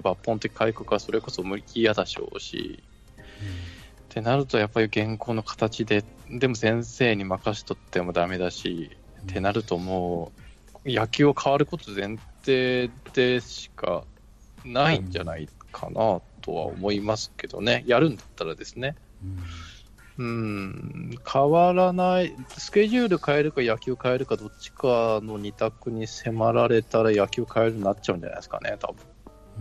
抜本的改革はそれこそ無理嫌だしょうし、ってなると、やっぱり現行の形で、でも先生に任しとってもダメだし、ってなるともう、野球を変わること前提でしかないんじゃないかなとは思いますけどね、やるんだったらですね。うん、変わらない、スケジュール変えるか野球変えるか、どっちかの二択に迫られたら野球変えるになっちゃうんじゃないですかね、多分。う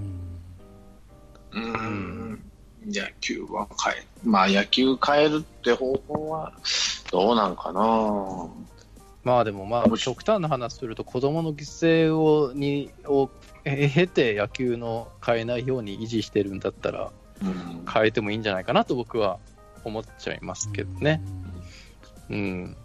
ーん。野球は変え、まあ野球変えるって方法はどうなんかなまあでもまあ極端な話すると子供の犠牲をにをえ経て野球の変えないように維持してるんだったらうん。変えてもいいんじゃないかなと僕は思っちゃいますけどね。うん。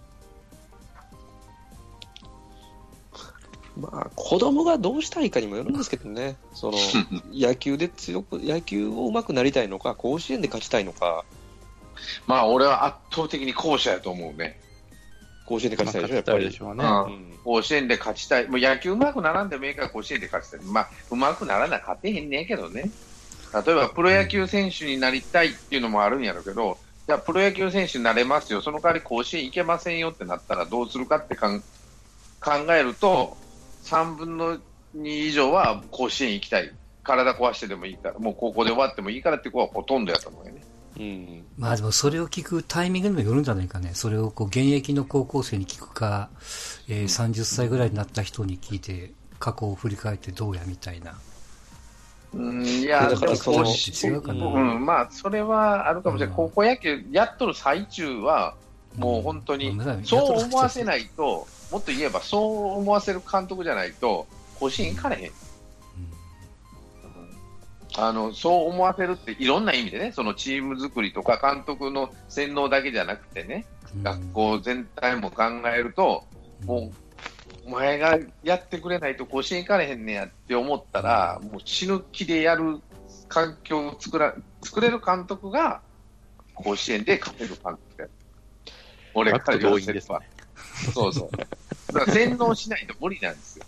まあ、子供がどうしたいかにもよるんですけどね、その 野球で強く、野球を上手くなりたいのか、甲子園で勝ちたいのか、まあ俺は圧倒的に後者やと思うね。甲子園で勝ちたいでしょ、やっぱり。うね。うんうん甲子園で勝ちたい。もう野球うまくならんでもいいから甲子園で勝ちたい。まあ、うまくならな勝てへんねんけどね。例えばプロ野球選手になりたいっていうのもあるんやろうけど、じゃあプロ野球選手になれますよ。その代わり甲子園行けませんよってなったらどうするかってかん考えると、3分の2以上は甲子園行きたい。体壊してでもいいから、もう高校で終わってもいいからって子はほとんどやと思うよね。うんまあでもそれを聞くタイミングにもよるんじゃないかね。それをこう現役の高校生に聞くか、えー30歳ぐらいになった人に聞いて、過去を振り返ってどうやみたいな。うん、いや、だからでもそうかなうん、まあ、それはあるかもしれない。うん高校野球やっとる最中は、もう本当にそう思わせないと、もっと言えば、そう思わせる監督じゃないと、甲子園行かれへん。あのそう思わせるっていろんな意味でね、そのチーム作りとか監督の洗脳だけじゃなくてね、うん学校全体も考えると、もう、お前がやってくれないと甲子園行かれへんねやって思ったら、もう死ぬ気でやる環境を作ら作れる監督が甲子園で勝てる監督だよ。俺から言わせれば。そうそう。だから洗脳しないと無理なんですよ。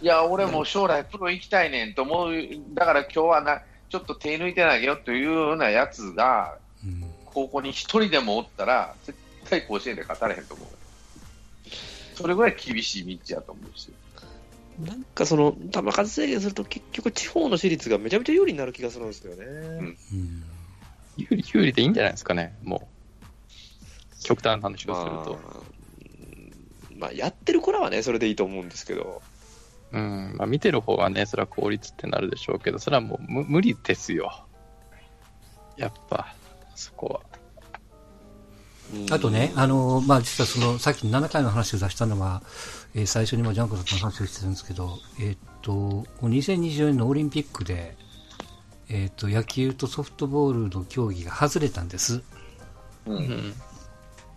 いや、俺も将来プロ行きたいねんと思う、だから今日はな、ちょっと手抜いてないよというようなやつが、うん高校に一人でもおったら、絶対甲子園で勝たれへんと思う。それぐらい厳しい道やと思うし。なんかその、球数制限すると結局地方の私立がめちゃめちゃ有利になる気がするんですよね。うん有利、有利でいいんじゃないですかね、もう。極端な話をすると。まあやってる子らはね、それでいいと思うんですけど、うん。まあ見てる方はね、それは効率ってなるでしょうけど、それはもう無無理ですよ。やっぱ、そこは。あとね、あの、まあ、実はその、さっき7回の話を出したのは、えー最初にもジャンコさんとの話をしてるんですけど、えーっと、こう2024年のオリンピックで、えーっと、野球とソフトボールの競技が外れたんです。う。うんん。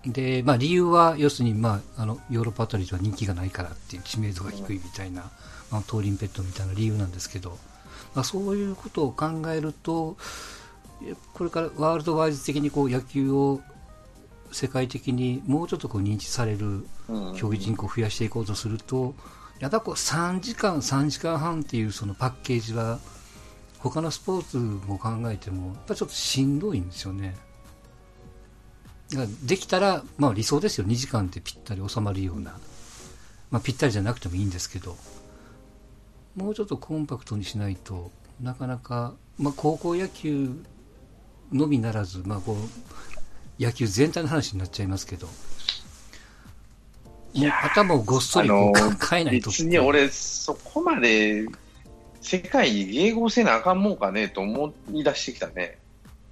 で、まあ、理由は、要するに、まあ、あの、ヨーロッパあたりでは人気がないからっていう知名度が低いみたいな、まあ、トーリンペットみたいな理由なんですけど、まあ、そういうことを考えると、えこれからワールドワイズ的にこう野球を世界的にもうちょっとこう認知されるうん競技人口を増やしていこうとすると、やっぱこう3時間、3時間半っていうそのパッケージは、他のスポーツも考えても、やっぱちょっとしんどいんですよね。できたら、まあ理想ですよ。2時間でぴったり収まるような。まあぴったりじゃなくてもいいんですけど、もうちょっとコンパクトにしないとなかなか、まあ、高校野球のみならず、まあ、こう野球全体の話になっちゃいますけど、もう頭をごっそり変えないと。別に俺、そこまで世界に迎合せなあかんもんかねと思い出してきたね。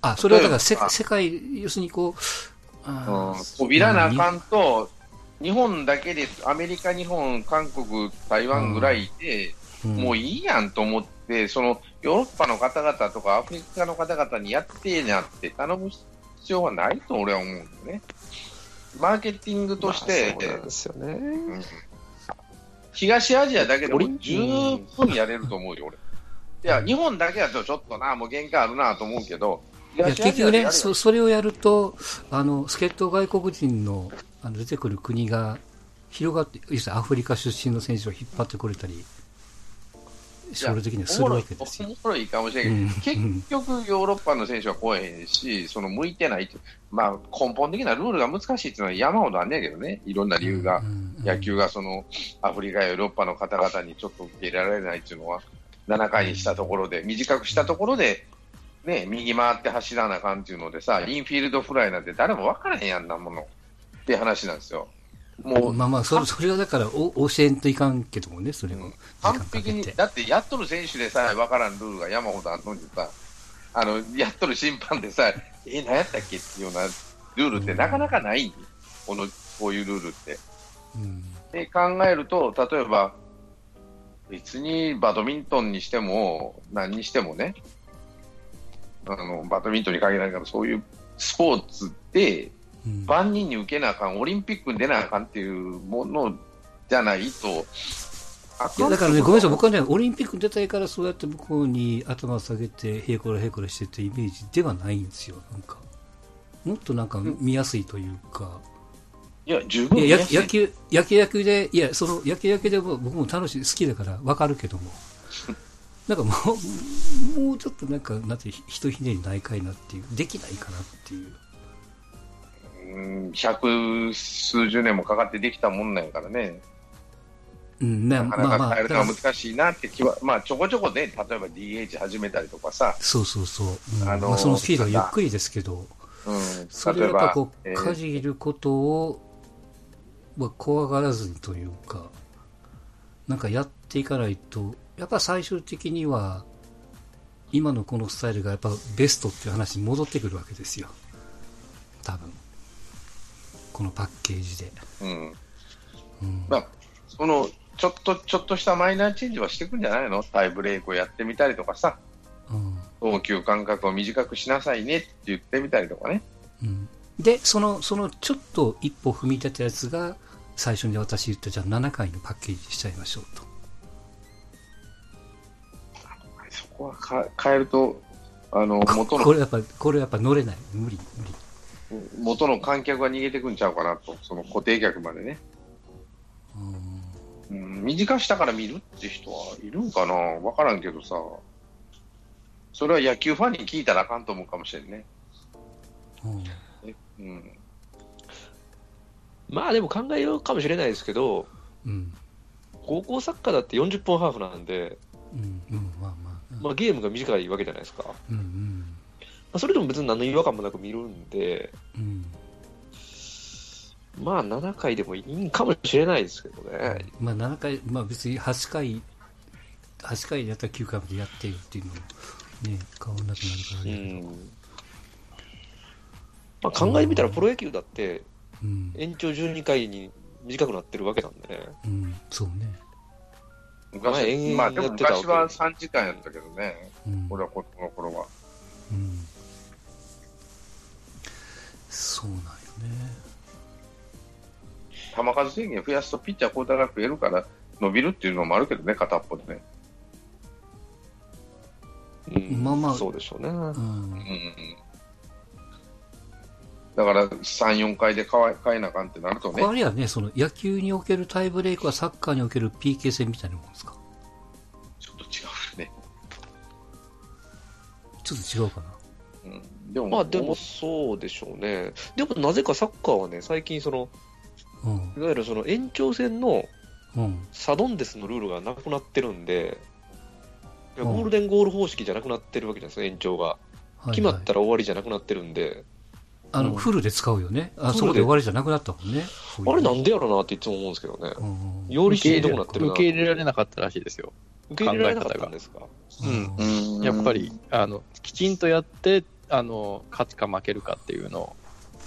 あ、それはだから世界、要するにこう、扉なあかんと、日本だけで、アメリカ、日本、韓国、台湾ぐらいで、うんもういいやんと思って、そのヨーロッパの方々とかアフリカの方々にやってえなって頼む必要はないと俺は思うんだよね。マーケティングとして、まあそうなんですよね。うん東アジアだけでも十分やれると思うよ、俺。いや、日本だけだとちょっとな、もう限界あるなと思うけど、いや結局ねそ、それをやると、あの、助っ人外国人のあの出てくる国が広がって、アフリカ出身の選手を引っ張ってこれたり、将来的にはするわけですよ。面白いかもしれないけど、うん。結局、ヨーロッパの選手は来えへんし、その向いてないまあ、根本的なルールが難しいっていうのは山ほどあんねんけどね、いろんな理由が、うんうん野球がそのアフリカやヨーロッパの方々にちょっと受け入れられないっていうのは、7回にしたところで、短くしたところで、ね、右回って走らなあかんっていうのでさ、インフィールドフライなんて誰も分からへんやんなものって話なんですよ。もうまあまあ、それそれはだからお教えんといかんけどもね、それを。完璧に。だってやっとる選手でさえ分からんルールが山ほどあるのにさ、あのやっとる審判でさえ、え、何やったっけっていうようなルールってなかなかないんでこのこういうルールって。うんで考えると、例えば、別にバドミントンにしても、何にしてもね、あのバドミントンに限らないから、そういうスポーツでうん。万人に受けなあかん、オリンピックに出なあかんっていうものじゃないと、あいやだからね、んごめんなさい、僕はね、オリンピックに出たいから、そうやって向こうに頭を下げて、へいこらへいこらしてってイメージではないんですよ、なんか。もっとなんか見やすいというか、いや、十分野球、野球野球で、いや、その野球野球でも僕も楽しい、好きだからわかるけども、なんかもう、もうちょっとなんか、なんて、ひとひねりないかいなっていう、できないかなっていう。うん百数十年もかかってできたもんなんやからね、うん、ね、なかなかまあまあ、変えるのは難しいなって気は、まあ、ちょこちょこね、例えば DH 始めたりとかさ、そうそうそう。うん。あのーまあ、そのスピードはゆっくりですけど、うん、それをやっぱこ、う、えーかじることを、まあ、怖がらずにというか、なんかやっていかないと、やっぱ最終的には、今のこのスタイルがやっぱベストっていう話に戻ってくるわけですよ。多分。このパッケージで。うんうん。まあ、そのちょっとちょっとしたマイナーチェンジはしていくんじゃないの？タイブレークをやってみたりとかさ、うん投球間隔を短くしなさいねって言ってみたりとかね。うんで、その、そのちょっと一歩踏み出たやつが、最初に私言ったじゃあ7回のパッケージにしちゃいましょうと。こはか変えると、あのこ元のこれやっぱ、これやっぱ乗れない。無理、無理。元の観客が逃げてくんちゃうかなと、その固定客までね。うんうん、短したから見るって人はいるんかなわからんけどさ、それは野球ファンに聞いたらあかんと思うかもしれんね。うんうん、まあでも考えようかもしれないですけど、うん。高校サッカーだって40分ハーフなんで、うん。うん。まあまあ。まあ、ゲームが短いわけじゃないですか。まうん。うん。あ、それでも別に何の違和感もなく見るんで、うん。まあ7回でもいいかもしれないですけどね。まあ7回、まあ別に8回、8回やったら9回までやってよっていうのも、ね、変わんなくなるからうね。ん。まあ、考えてみたらプロ野球だってうん。延長12回に短くなってるわけなんでね。うん。そうね。昔まあでも昔は3時間やったけどね、うん。俺は子供の頃は。うん。そうなんよね。球数制限増やすとピッチャー交代が増えるから伸びるっていうのもあるけどね、片っぽでね。うん、まあまあそうでしょうね。うんう。んだから3、4回で変え変えなあかんってなるとねこ、れはね、その野球におけるタイブレークはサッカーにおける PK 戦みたいなもんですか？ちょっと違うね。ちょっと違うかな。うん、でも、まあでもそうでしょうね。でもなぜかサッカーはね、最近その、うん。いわゆるその延長戦のうん。サドンデスのルールがなくなってるんで、うんゴールデンゴール方式じゃなくなってるわけじゃないですか、延長が。はい決まったはいら終わりじゃなくなってるんで、あの、うんフルで使うよね。あ、そこで終わりじゃなくなったもんね。あれなんでやろなっていつも思うんですけどね。うん。よりし受け入れんどくなってるな。受け入れられなかったらしいですよ。受け入れられなかったんですか？うんうんやっぱり、あの、きちんとやって、あの、勝つか負けるかっていうのを、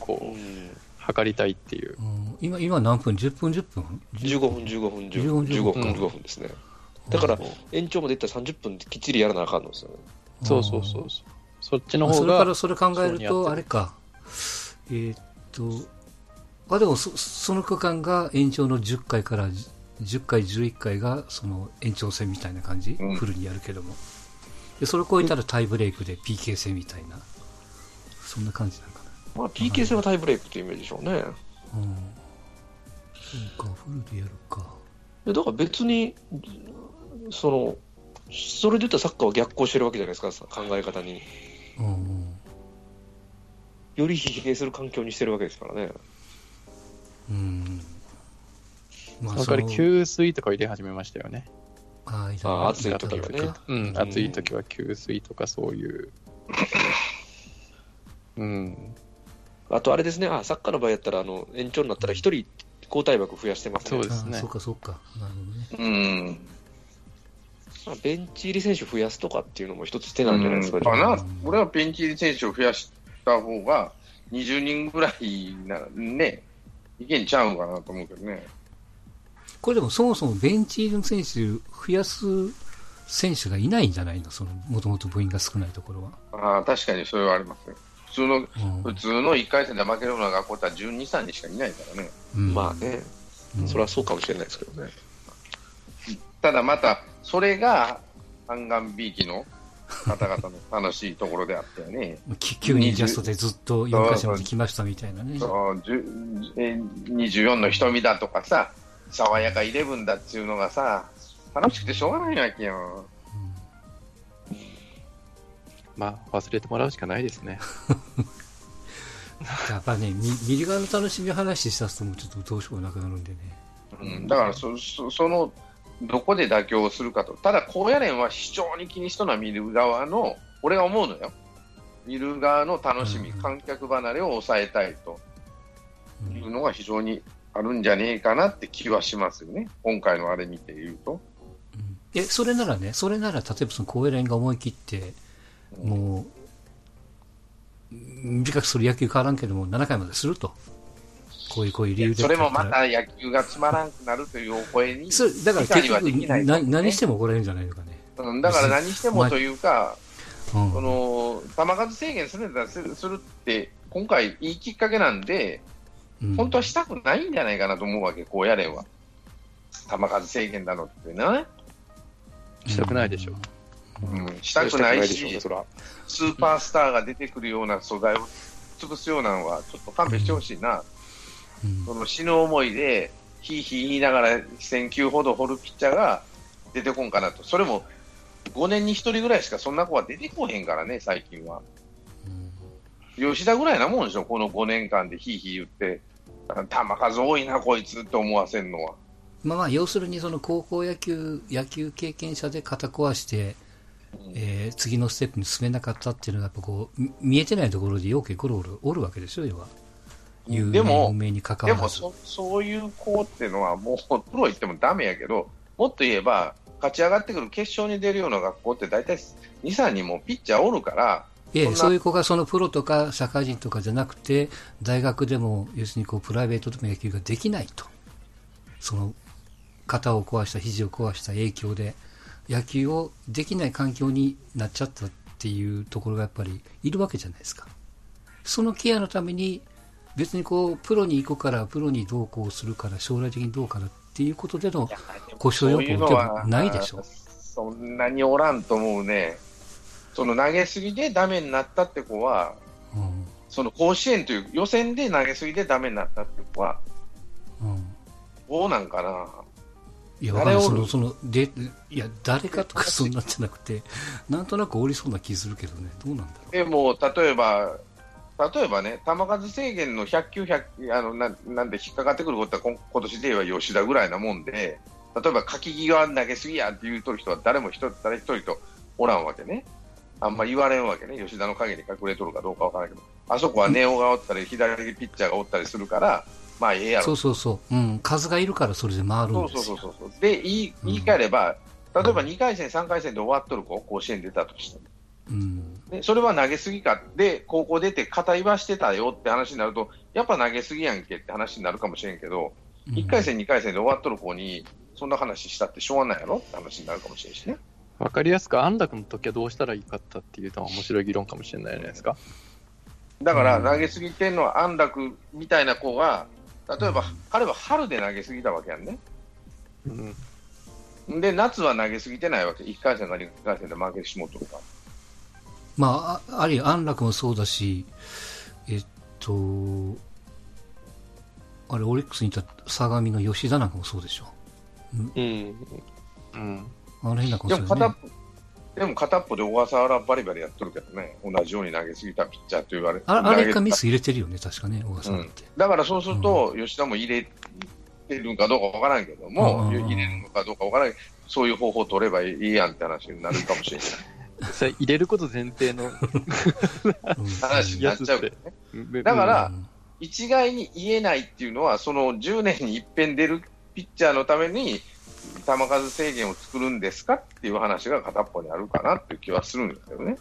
こう、うん測りたいっていう。うん今、今何分 ?10 分？10分？15分、15分、15 15 15分、うん15分ですね。だから、延長までいったら30分きっちりやらなあかんのですよね。そうそうそうそう。そっちのあ方が、それからそれ考えると、あれか。えーっと、あ、でもそ、その区間が延長の10回から10回、11回がその延長戦みたいな感じ、うんフルにやるけども。で、それを超えたらタイブレイクで PK 戦みたいな、そんな感じなのかまあ、PK 戦はタイブレークっていうイメージでしょうね。な。うん。そうか、フルでやるか。でだから別に、その、それで言ったらサッカーは逆行してるわけじゃないですか、考え方に。うんうんより疲弊する環境にしてるわけですからね。うんまその代わり給水とか入れ始めましたよね。あーあー暑い時はね。うん、暑い時は給水とかそういう。うん。あとあれですね、あサッカーの場合やったら、あの延長になったら一人交代枠増やしてますね。そうですねそうかそうかなるほどねうん。まあベンチ入り選手増やすとかっていうのも一つ手なんじゃないですか、うんかな、俺はベンチ入り選手を増やした方が、20人ぐらいならね、いけんちゃうかなと思うけどね。これでもそもそもベンチ入りの選手増やす選手がいないんじゃないの？そのもともと部員が少ないところは、ああ、確かにそれはありますよ。普通の、うん普通の1回戦で負けるような学校って12、3人しかいないからね。うんまあね、うんそれはそうかもしれないですけどね。ただまた、それが、半岸ビーキの方々の楽しいところであったよね。き急にジャストでずっと4箇所まで来ましたみたいなねそうじゅえ24の瞳だとかさ、爽やかイレブンだっていうのがさ、楽しくてしょうがないわけよ。まあ、忘れてもらうしかないですね。やっぱねみ見る側の楽しみを話し出すともうちょっとどうしようもなくなるんでねうん、だからそそ、その、どこで妥協をするかと。ただ、高野連は非常に気にしとるのは見る側の、俺が思うのよ。見る側の楽しみ、うん観客離れを抑えたいとうんいうのが非常にあるんじゃねえかなって気はしますよね。今回のあれ見て言うと。うんえそれならねそれなら例えばその高野連が思い切ってもう短くする野球変わらんけども7回までするとこういうこういう理由で。それもまた野球がつまらんくなるというお声に、それだから結局何しても怒られるんじゃないのかね、うん、だから何してもというか、うん。その球数制限するんだすするって、今回、いいきっかけなんで、うん。本当はしたくないんじゃないかなと思うわけ、高野連は。球数制限だのってね、したくないでしょ。うん、したくないでしし。スーパースターが出てくるような素材を潰すようなのは、ちょっと勘弁してほしいな、うんその死ぬ思いで、ひいひい言いながら1000球ほど掘るピッチャーが出てこんかなと、それも5年に1人ぐらいしかそんな子は出てこへんからね、最近は。吉田ぐらいなもんでしょ、この5年間でひいひい言って、球数多いな、こいつって思わせんのは。まあまあ要するにその高校野球野球経験者で肩壊して、えー次のステップに進めなかったっていうのがやっぱこうみ見えてないところでよくゴロゴロおるわけでしょ要は有名に関でわらず。もそ、そういう子っていうのは、もうプロ行ってもダメやけど、もっと言えば、勝ち上がってくる決勝に出るような学校って大体2、3人もピッチャーおるから、いえそういう子がそのプロとか社会人とかじゃなくて大学でも要するにこうプライベートでも野球ができないと。その肩を壊した肘を壊した影響で野球をできない環境になっちゃったっていうところがやっぱりいるわけじゃないですか。そのケアのために別にこうプロに行くからプロにどうこうするから将来的にどうかなっていうことでの故障予防でもないでしょ？そんなにおらんと思うね。その投げすぎでダメになったって子は、うんその甲子園という予選で投げすぎでダメになったって子は、うんどうなんかな？いや、わかんない。その、その、で、いや、誰かとかそんなんじゃなくて、なんとなくおりそうな気するけどね。どうなんだろでも、例えば、例えばね、球数制限の100球、100あのななんで引っかかってくることは、今今年で言えば吉田ぐらいなもんで、例えば、書き際投げすぎやって言うとる人は誰も一人誰一人とおらんわけね。あんま言われんわけね。吉田の陰に隠れとるかどうかわからんけど。あそこはネオがおったり、左ピッチャーがおったりするから、まあ、ええやう。そろうそうそう。うん。数がいるからそれで回るそうそうんですよ。そうそう。で、言い言い換えれば、例えば2回戦、3回戦で終わっとる子、甲子園出たとしてもうん。でそれは投げすぎか、で、高校出て肩言わしてたよって話になると、やっぱ投げすぎやんけって話になるかもしれんけど、うん1回戦、2回戦で終わっとる子に、そんな話したってしょうがないやろって話になるかもしれんしね。わかりやすく安楽の時はどうしたらいいかったっていうのは面白い議論かもしれないじゃないですか。だから、うん投げすぎてんのは安楽みたいな子が、例えば、彼は春で投げすぎたわけやんね。うん。で、夏は投げすぎてないわけ。1回戦か2回戦で負けてしもうとるから。まあ、ああり、安楽もそうだし、えっと、あれ、オリックスにいた相模の吉田なんかもそうでしょ。うん。うん。あの変なこいやとでねでも片っぽで小笠原バリバリやってるけどね、同じように投げすぎたピッチャーと言われああれ投げかミス入れてるよね、確かね、小笠原って。だからそうすると、吉田も入れてるかどうかわからんけども、うん入れるのかどうかわからんそういう方法を取ればいいやんって話になるかもしれない。それ入れること前提のうん話になっちゃうね。だだから一概に言えないっていうのは、その10年に一遍出るピッチャーのために、球数制限を作るんですかっていう話が片っぽにあるかなっていう気はするんですけどね。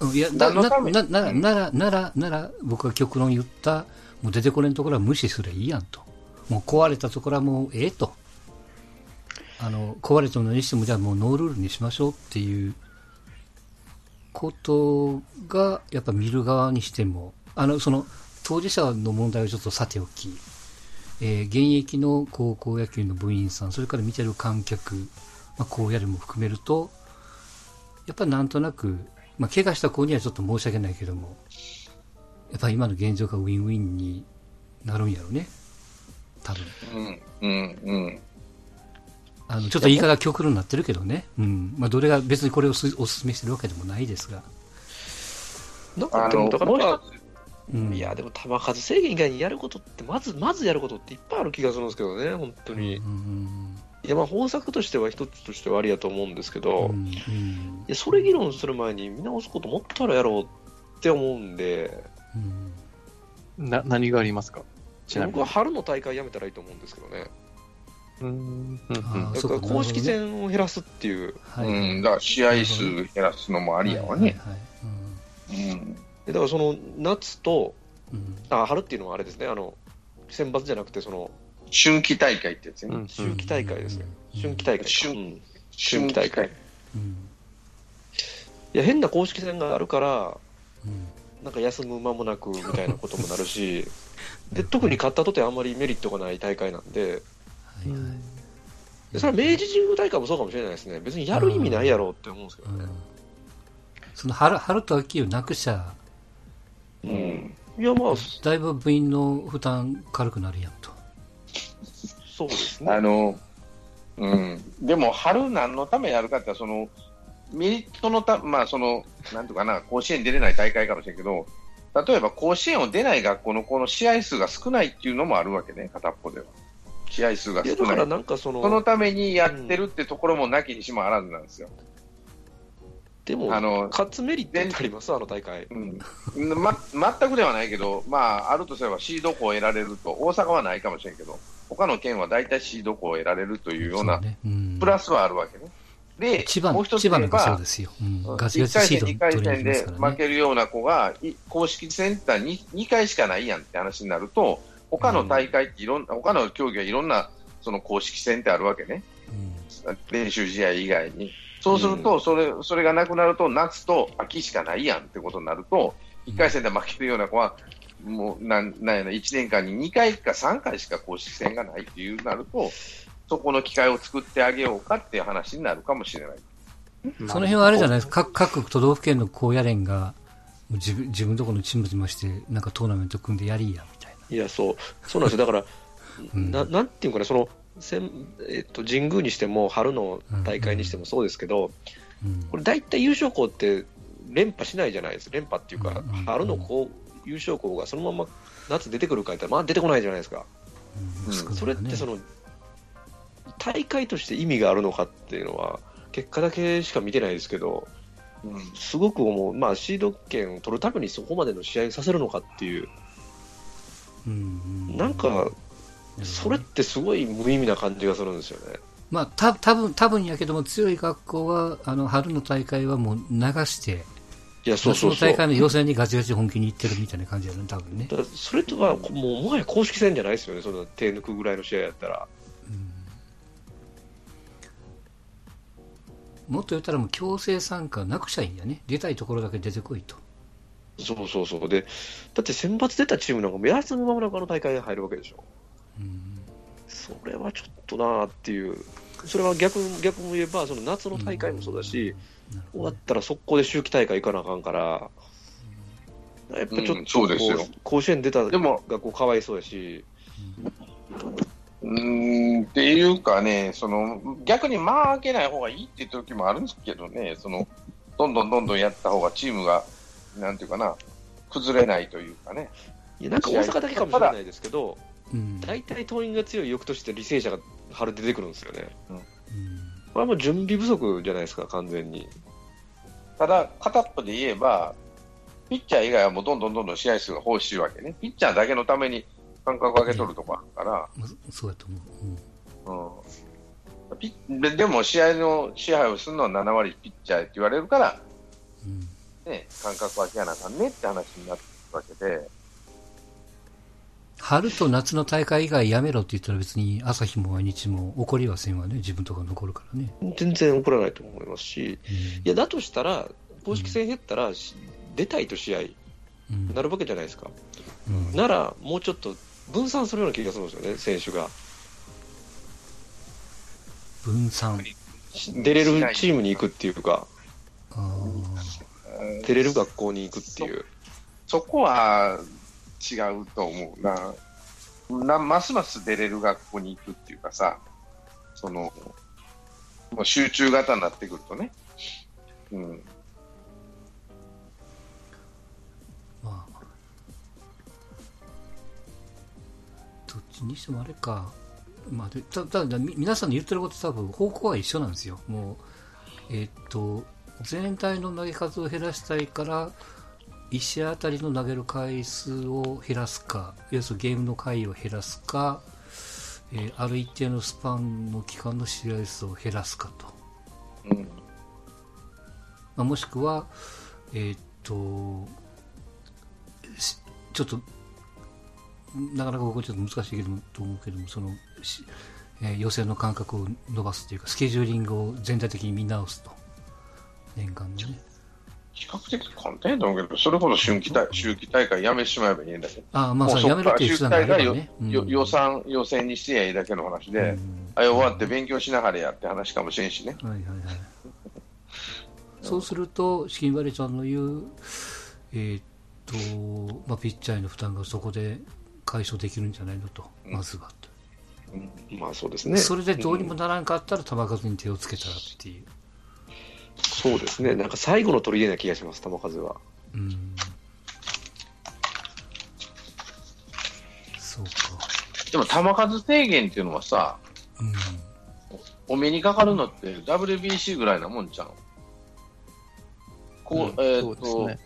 うんいや、だなななら、なら、なら、なら、僕が極論言った、もう出てこれんところは無視すればいいやんと。もう壊れたところはもうええと。あの、壊れたのにしても、じゃあもうノールールにしましょうっていうことが、やっぱ見る側にしても、あの、その、当事者の問題をちょっとさておき、えー現役の高校野球の部員さん、それから見てる観客、まあ、こうやるも含めると、やっぱりなんとなく、まあ、怪我した子にはちょっと申し訳ないけども、やっぱ今の現状がウィンウィンになるんやろうね。多分。うん、うん、うん。あの、ちょっと言い方が極論になってるけどね。うん。まあ、どれが別にこれをすお勧めしてるわけでもないですが。なんかあの、でもだからもうん。いや、でも球数制限以外にやることって、まず、まずやることっていっぱいある気がするんですけどね、本当に。いや、まあ、方策としては一つとしてはありやと思うんですけど、うん。うんいや、それ議論する前に見直すこともったらやろうって思うんで、うん。な何がありますか？ちなみに僕は。春の大会やめたらいいと思うんですけどね。うんうん公式戦を減らすっていう。はい。うん、だから試合数減らすのもありやわね。だからその夏と、あ、春っていうのはあれですね、あの、選抜じゃなくて、その、春季大会ってやつね。うん春季大会ですね。うん春季大会か。春うん春季大会。いうん。や、変な公式戦があるから、うん。なんか休む間もなくみたいなこともなるし、で特に勝ったとてあんまりメリットがない大会なんで、はいはい。でそれは明治神宮大会もそうかもしれないですね、別にやる意味ないやろうって思うんですけどねうん。その春春と秋をなくしちゃ、うん。いや、まあ、だいぶ部員の負担軽くなるやんと。そうですね。あの、うん。でも、春何のためやるかって、その、メリットのた、まあ、その、なんとかな、甲子園出れない大会かもしれんけど、例えば甲子園を出ない学校のこの試合数が少ないっていうのもあるわけね、片っぽでは。試合数が少ない。だからなんかその、そのためにやってるってところもなきにしもあらずなんですよ。でも、あの、勝つメリットってあります、あの大会。うんま、全くではないけど、まあ、あるとすればシード校を得られると、大阪はないかもしれんけど、他の県は大体シード校を得られるというようなそねうんプラスはあるわけね。で、千葉もう一つ言えば、ですよ。うん1ガチガチ回戦、シード2回戦で。負けるような子が、い公式センターに2回しかないやんって話になると、他の大会っていろんな、他の競技はいろんなその公式戦ってあるわけね。練習試合以外に。そうすると、それ、それがなくなると、夏と秋しかないやんってことになると、1回戦で負けるような子は、もう、なん、なんやな、1年間に2回か3回しか公式戦がないっていうなると、そこの機会を作ってあげようかっていう話になるかもしれない。その辺はあれじゃないですか、各各都道府県の高野連が、自分自分のところのチームとまして、なんかトーナメント組んでやりや、みたいな。いや、そう、そうなんですよ。だから、うん。ななんていうかな、その、せんえっと、神宮にしても、春の大会にしてもそうですけど、うん。これ大体優勝校って連覇しないじゃないですか。連覇っていうかうんうん、春のこう優勝校がそのまま夏出てくるか言ったら、まあ出てこないじゃないですか。それってその、大会として意味があるのかっていうのは、結果だけしか見てないですけど、すごく思う、まあ、シード権を取るためにそこまでの試合をさせるのかっていう、うんうんなんか、うんそれってすごい無意味な感じがするんですよね。まあ、た多分多分やけども、強い学校は、あの、春の大会はもう流して、いや、そう夏そうそ大会の予選にガチガチ本気にいってるみたいな感じやね、多分ね。それとは、もうもはや公式戦じゃないですよね、その手抜くぐらいの試合やったら。もっと言ったらもう強制参加なくちゃいいんやね。出たいところだけ出てこいと。そうそうそう。で、だって選抜出たチームなんか目安のままなかの大会に入るわけでしょ。うんそれはちょっとなーっていう。それは逆、逆も言えば、その夏の大会もそうだし、なる終わったら速攻で秋季大会行かなあかんから、やっぱちょっとうんそうですよこう甲子園出たでも学校かわいそうやし、うんっていうかね、その逆に間開けない方がいいっていう時もあるんですけどね、そのどんどんどんどんやった方がチームが、なんていうかな、崩れないというかね。いやなんか大阪だけかもしれないですけど、うん。大体党員が強い翌年って履正社が春出てくるんですよね。うん。これはもう準備不足じゃないですか、完全に。ただ、片っぽで言えば、ピッチャー以外はもうどんどんどんどん試合数が欲しいわけね。ピッチャーだけのために間隔を空けとるとこあるかまあそうやと思う、うん。ら、うん、ピッででも試合の支配をするのは7割ピッチャーって言われるから、うんね、間隔空けやなあかんねって話になってるわけで、春と夏の大会以外やめろって言ったら別に朝日も毎日も怒りはせんわね、自分とか残るからね。全然怒らないと思いますし、うんいや、だとしたら、公式戦減ったら、し出たいと試合うんなるわけじゃないですか。うんなら、もうちょっと分散するような気がするんですよね、選手が。分散。出れるチームに行くっていうか、あー出れる学校に行くっていう。そこは違うと思うな。なますます出れる学校に行くっていうかさ、その、もう集中型になってくるとね。うん。まあ、どっちにしてもあれか、まあ、でたただみ皆さんの言ってること多分方向は一緒なんですよ。もう、えーっと、全体の投げ数を減らしたいから、1試合あたりの投げる回数を減らすか、要するにゲームの回を減らすか、えーある一定のスパンの期間の試合数を減らすかと。うん。まあ、もしくは、えーっと、しちょっと、なかなかここちょっと難しいけどもと思うけども、その、しえー予選の間隔を伸ばすというか、スケジューリングを全体的に見直すと。年間のね。比較的簡単やと思うけど、それほど春季大秋季大会やめてしまえばいいんだけど。ああ、まあ、そやめるっていう手段がね。うんよ予算、予選にしてやいいだけの話で、うんあれ終わって勉強しながらやって話かもしれんしね。はいはいはい。そうすると、資金バレちゃんの言う、えーっと、まあ、ピッチャーへの負担がそこで解消できるんじゃないのと、まずはと。まあそうですね。それでどうにもならんかったら、球数に手をつけたらっていう。そうですね。なんか最後の取り入れな気がします、球数は。うん。そうか。でも球数制限っていうのはさ、うん。お目にかかるのって WBC ぐらいなもんじゃん。こう、うんえっ、そうですと、ね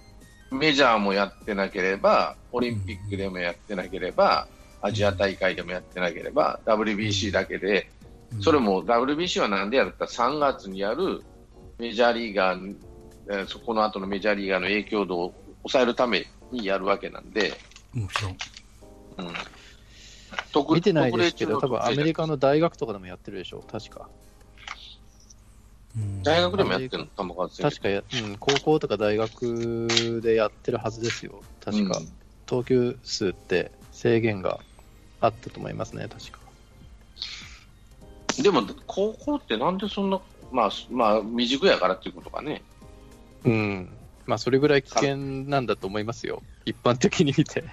メジャーもやってなければ、オリンピックでもやってなければ、アジア大会でもやってなければ、WBC だけで、それも WBC はなんでやるって言ったら3月にやるメジャーリーガー、えーそこの後のメジャーリーガーの影響度を抑えるためにやるわけなんで、もちろん。うん、特見てないですけど、多分アメリカの大学とかでもやってるでしょ、確か。うん。大学でもやってるの、球数制限確かや、うん、高校とか大学でやってるはずですよ、確か。うん。投球数って制限があったと思いますね、確か。でも、高校ってなんでそんな、まあ、まあ、未熟やからっていうことかね。うん。まあ、それぐらい危険なんだと思いますよ、一般的に見て。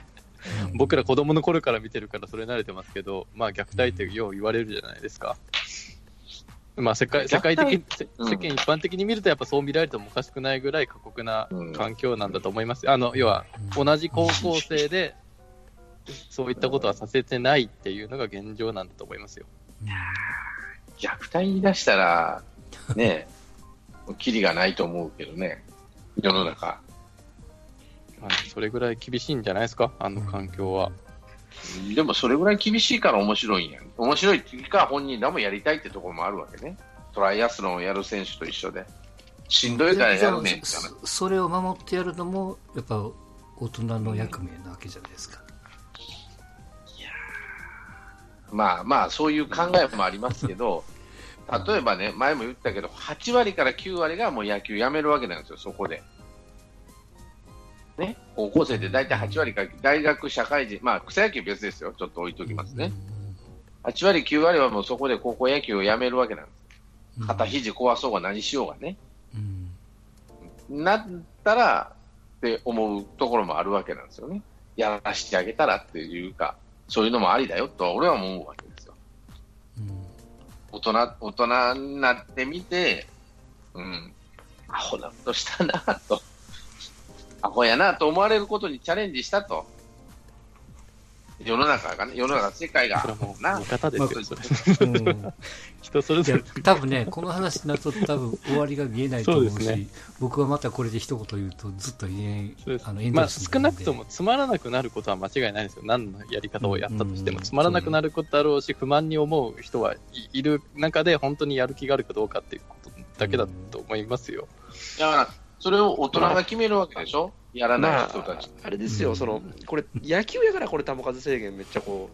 僕ら子供の頃から見てるからそれ慣れてますけど、まあ、虐待ってよう言われるじゃないですか。まあ、世界世界的世間一般的に見ると、やっぱそう見られてもおかしくないぐらい過酷なうん環境なんだと思います。あの、要は、同じ高校生で、そういったことはさせてないっていうのが現状なんだと思いますよ。虐待言い出したら、ね、キリがないと思うけどね、世の中。まあそれぐらい厳しいんじゃないですか、あの環境は。でもそれぐらい厳しいから面白いんや。面白いっていうか、本人らもやりたいってところもあるわけね。トライアスロンをやる選手と一緒で。しんどいからやるねんそそれを守ってやるのも、やっぱ大人の役目なわけじゃないですか。まあまあ、そういう考えもありますけど、例えばね、前も言ったけど、8割から9割がもう野球やめるわけなんですよ、そこで。ね、高校生で大体8割から、大学、社会人、まあ、草野球別ですよ、ちょっと置いときますね。8割、9割はもうそこで高校野球をやめるわけなんです。うん。肩肘壊そうが何しようがね。うん。なったらって思うところもあるわけなんですよね。やらしてあげたらっていうか、そういうのもありだよとは俺は思うわけ。大人、大人になってみて、うん、アホなことしたなと、アホやなと思われることにチャレンジしたと。世の中がね、世の中、世界がそれはもうな見、方ですよ、それ。うん人それぞれ。多分ね、この話になると多分終わりが見えないと思うし、そうですね僕はまたこれで一言言うとずっと言えそうですあのエンドまあ、少なくともつまらなくなることは間違いないですよ。何のやり方をやったとしても、うんつまらなくなることだろうし、不満に思う人はいいる中で、本当にやる気があるかどうかっていうことだけだと思いますよ。だから、それを大人が決めるわけでしょ？やらないま人たち。あ、あれですよ、うんそのこれ、野球やからこれ、球数制限めっちゃこ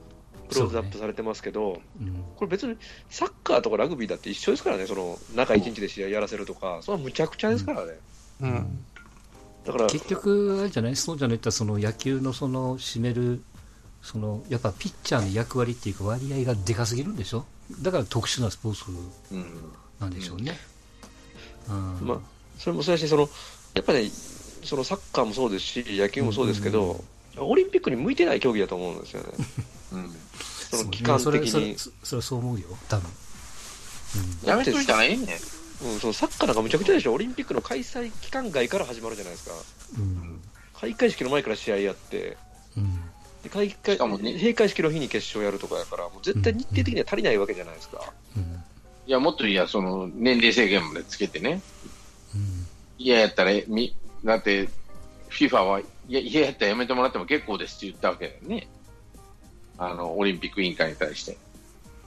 う、クローズアップされてますけど、うんこれ別にサッカーとかラグビーだって一緒ですからね、その中1日で試合やらせるとか、それはむちゃくちゃですからね。うん。だから、結局、あれじゃない、そうじゃないったらその野球のその占める、そのやっぱピッチャーの役割っていうか、割合がでかすぎるんでしょ、だから特殊なスポーツうん。なんでしょうね。うんまあ、それもそうやし、そのやっぱね、そのサッカーもそうですし、野球もそうですけど、オリンピックに向いてない競技だと思うんですよね、うん。そそうの期間的それそれに。そそれはそう思うよ、多分。やめといたらいいね。ん。うん、そのサッカーなんかむちゃくちゃでしょ、オリンピックの開催期間外から始まるじゃないですか、うん。うん開会式の前から試合やって、うん。で開会ね。閉会式の日に決勝やるとかやから、もう絶対日程的には足りないわけじゃないですか。うん。いや、もっといいや、その、年齢制限までつけてね。うん嫌やったら、み、だって、FIFA は、いや、嫌やったらやめてもらっても結構ですって言ったわけだよね。あの、オリンピック委員会に対して。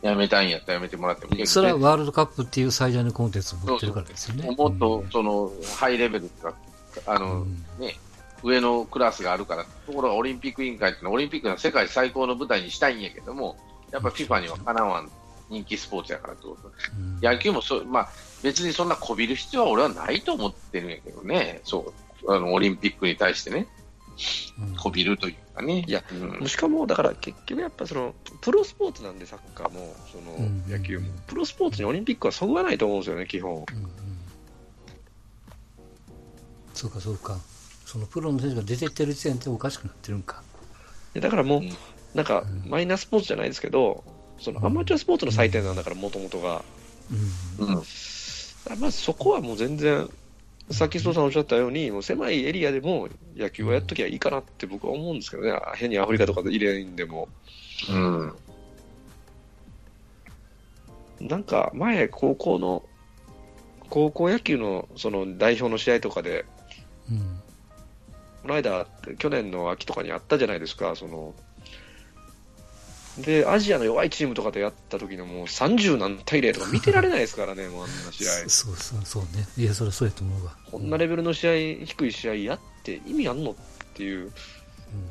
やめたいんやったらやめてもらっても結構です。それはワールドカップっていう最大のコンテンツを持ってるからですよね。もっと、その、ハイレベルとか、あうの、んね、上のクラスがあるから、ところがオリンピック委員会ってのは、オリンピックの世界最高の舞台にしたいんやけども、やっぱ FIFA にはかなわん人気スポーツやからってこと。うん野球もそ、まあ、別にそんなこびる必要は俺はないと思ってるんやけどね、そう、あの、オリンピックに対してね、うん。こびるというかね。いやうん。しかも、だから結局やっぱその、プロスポーツなんで、サッカーも、そのうん。野球も、プロスポーツにオリンピックはそぐわないと思うんですよね、基本。うんうん。そうか、そうか。そのプロの選手が出てってる時点でおかしくなってるんか。でだからもう、うん。なんかうん。マイナースポーツじゃないですけど、そのアマチュアスポーツの祭典なんだから、もともとが。うん。うん。まあ、そこはもう全然、さっき須藤さんおっしゃったように、もう狭いエリアでも野球はやっときゃいいかなって僕は思うんですけどね、変にアフリカとかで入れんでも。うん。なんか前、高校の、高校野球のその代表の試合とかで、うんこの間、去年の秋とかにあったじゃないですか、その、で、アジアの弱いチームとかでやった時のもう30何対0とか見てられないですからね、もうあんな試合。そうそうそうね。いや、それはそうやと思うわ。こんなレベルの試合、低い試合やって意味あんのっていう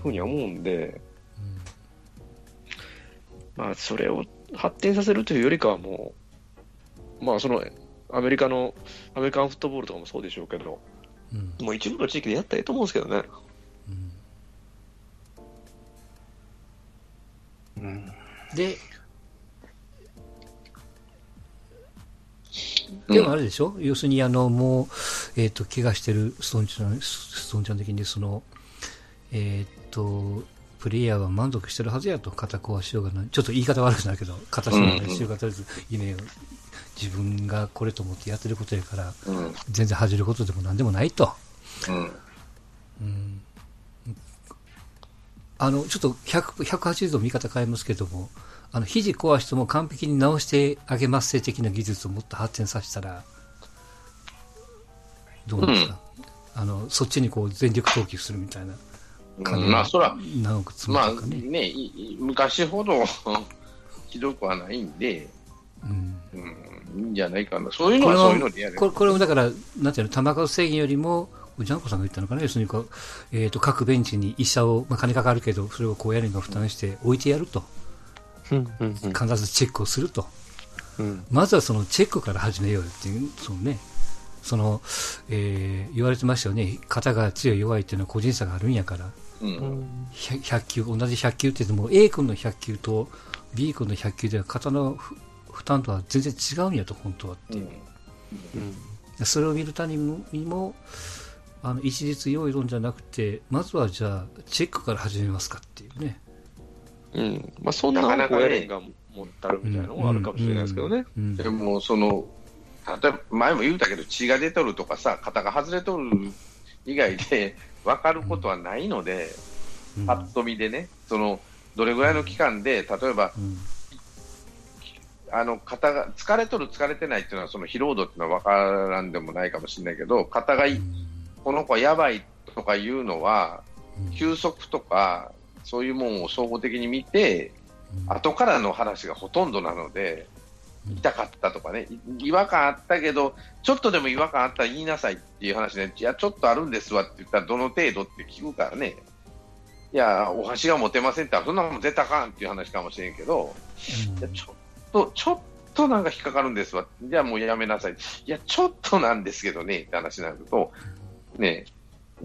ふうには思うんで、まあ、それを発展させるというよりかはもう、まあ、その、アメリカの、アメリカンフットボールとかもそうでしょうけど、うんうんもう一部の地域でやったらいいと思うんですけどね。で、うん。でもあれでしょ、要するにあのもう、えー、と怪我してるストーンちゃんストーンちゃん的にその、えー、とプレイヤーは満足してるはずやと、肩壊しようがない、ちょっと言い方悪くなるけど、肩しようがないしようがとりあえず夢を自分がこれと思ってやってることやから、うん。全然恥じることでもなんでもないと。うん。うんあのちょっと100 180度見方変えますけども、あの肘壊しても完璧に直してあげますせ的な技術をもっと発展させたら、どうですか、あのそっちにこう全力投球するみたいな、うんまあ、そら、何億積むまあとかね。昔ほど ひどくはないんで、うんうん、いいんじゃないかな。そういうのはそういうのでやる。これこれもだから、なんていうの、球数制限よりも、ジャンコさんが言ったのかな、要するにこう、えー、と各ベンチに医者を、まあ、金かかるけど、それをこうやるのを負担して置いてやると、必ずチェックをすると。うん。まずはそのチェックから始めようよっていう、そのね、その、えー言われてましたよね、肩が強い弱いっていうのは個人差があるんやから、う。うん。ん100 100球、同じ100球って言っても、A 君の100球と B 君の100球では肩の負負担とは全然違うんやと、本当はっていう。うん。それを見るためにも、あの一律用意論じゃなくて、まずはじゃあ、チェックから始めますかっていうね。うん。まあ、そんななかなかねが持ったるみたいなのがあるかもしれないですけどね。うんでも、その、例えば前も言うたけど、血が出とるとかさ、肩が外れとる以外で分かることはないので、うんパッと見でね、そのどれぐらいの期間で、例えばうんあの肩が疲れとる、疲れてないっていうのは、その疲労度っていうのは分からんでもないかもしれないけど、肩がいこの子はやばいとかいうのは、休息とか、そういうものを総合的に見て、後からの話がほとんどなので、痛かったとかね、い違和感あったけど、ちょっとでも違和感あったら言いなさいっていう話で、いや、ちょっとあるんですわって言ったら、どの程度って聞くからね、いや、お箸が持てませんって、そんなもん絶対あかんっていう話かもしれんけど、いやちょっと、ちょっとなんか引っかかるんですわ、じゃあもうやめなさい、いや、ちょっとなんですけどねって話になると、ね、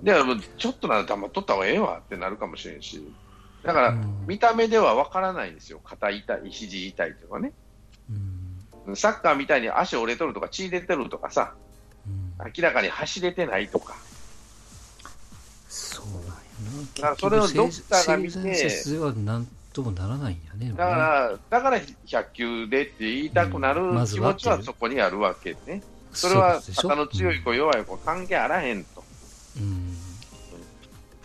じゃあもうちょっとなら黙っとった方がええわってなるかもしれんし、だから、見た目ではわからないんですよ、肩痛い、肘痛いとかね。サッカーみたいに足折れとるとか血出てるとかさ、明らかに走れてないとか、そうなんやな。だからそれをドクターが見て。はなんともならないんやね。だから、だから100球でって言いたくなる気持ちはそこにあるわけね。それはそういうことでしょ。肩の強い子、弱い子、関係あらへんと。うん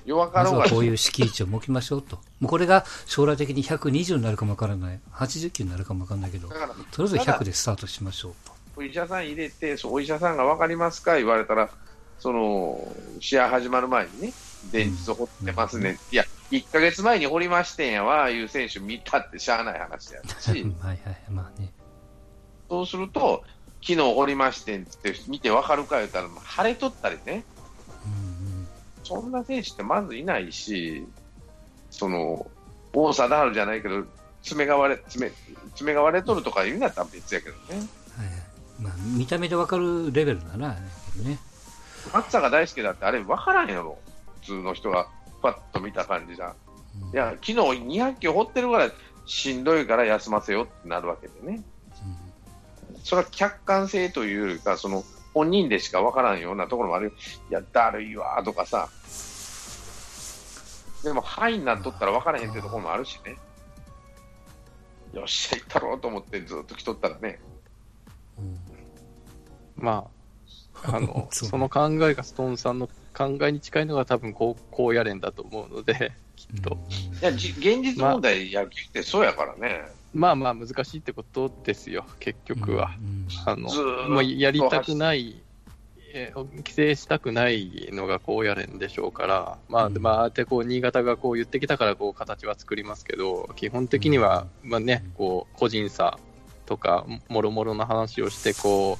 弱かろうがこういう敷地を設けましょうと。もうこれが将来的に120になるかもわからない。80球になるかもわからないけど、とりあえず100でスタートしましょうと。お医者さん入れて、お医者さんが分かりますか言われたら、その試合始まる前にね、前日掘ってますね、いや、1ヶ月前に掘りましてんやわ、いう選手見たってしゃあない話やし、はいはい、まあね。そうすると、昨日掘りましてんって見て分かるか言ったら、晴れとったりね、うんそんな選手ってまずいないし、その王貞治じゃないけど、爪が割れ爪爪が割れとるとか言うんだったら別やけどね、うんはいはい。まあ、見た目でわかるレベルならね。松坂大輔だってあれ分からんやろ、普通の人がパッと見た感じじゃ。うん。いや、昨日200球掘ってるからしんどいから休ませようってなるわけでね、それは客観性というよりか、その本人でしか分からんようなところもある。よ、いや、だるいわとかさ、でも、範囲になっとったら分からへんっていうところもあるしね、よっしゃ、行ったろうと思ってずっと来とったらね、うん。まあ、あの その考えがストーンさんの考えに近いのが多分高高野連だと思うので、きっと。うん。いや、じ現実問題、野球ってそうやからね、まあまあ難しいってことですよ、結局は。うんあのやりたくない、えー規制したくないのが高野連でしょうから、まあ、うん。でまあ、あてこう新潟がこう言ってきたからこう形は作りますけど、基本的には、まあね、こう個人差とか、もろもろの話をしてこ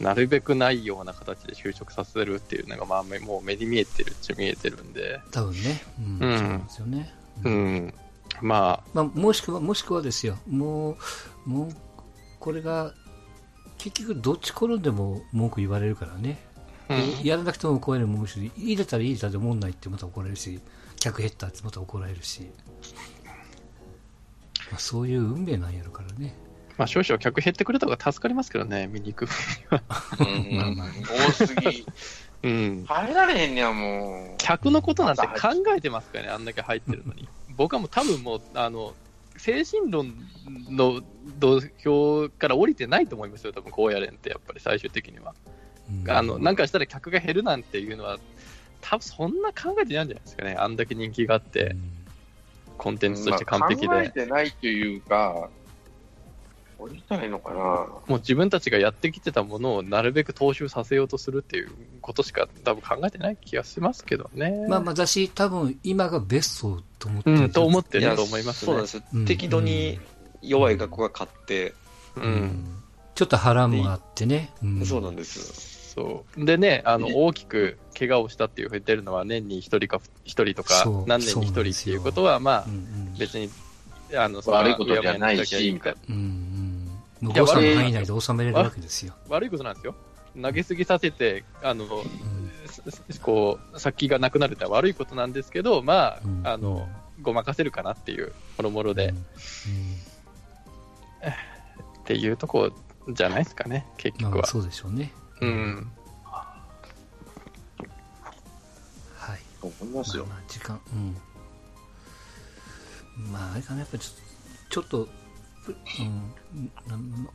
う、なるべくないような形で就職させるっていうのが、まあ、めもう目に見えてるっちゃ見えてるんで、多分ね。うん。うん。そうですよね。ううんん、まあ、まあ、もしくは、もしくはですよ。もう、もう、これが、結局どっち転んでも文句言われるからね。うんやらなくても怒られるもんし、入れたら入れたでもんないってまた怒られるし、客減ったってまた怒られるし。まあ、そういう運命なんやろからね。まあ、少々客減ってくれた方が助かりますけどね、見に行く分には。うんまあまあ多すぎ、うん入られへんねや、もう。客のことなんて考えてますからね、あんだけ入ってるのに。僕はもう多分もう、あの、精神論の土俵から降りてないと思いますよ、多分高野連ってやっぱり最終的には。うんあの、なんかしたら客が減るなんていうのは、多分そんな考えてないんじゃないですかね。あんだけ人気があって、コンテンツとして完璧まあ考えで。てないというか、降りたらいいのかな。もう自分たちがやってきてたものをなるべく踏襲させようとするっていうことしか多分考えてない気がしますけどね。まあまあ、だし、多分今がベストと思ってるうん、と思っていやると思いますねそうなんで。すようん適度に弱い学校が勝って、う。うんんちょっと波乱もあってね。うんそうなんです。そう。でね、あの、い大きく怪我をしたっていうふうに出るのは年に一人か一人とかそう、何年に一人っていうことは、まあう、ん別に、あの、悪いことじゃないしみたいうん。うんうん。もういや誤差の悪い範囲内で収めれるわけですよ。な 悪いことなんですよ。投げすぎさせて、あの、うんすこう、先がなくなるってのは悪いことなんですけど、まうんあ、あの、ごまかせるかなっていう、もろもろで、うんっていうとこじゃないですかね、結局は。そうでしょうね。うん。はい。と思いますよ。まあまあ時間、うん。まあ、あれかな、やっぱりちょっと、ちょっと、うん、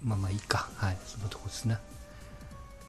まあまあいいか。はい、そのとこですね。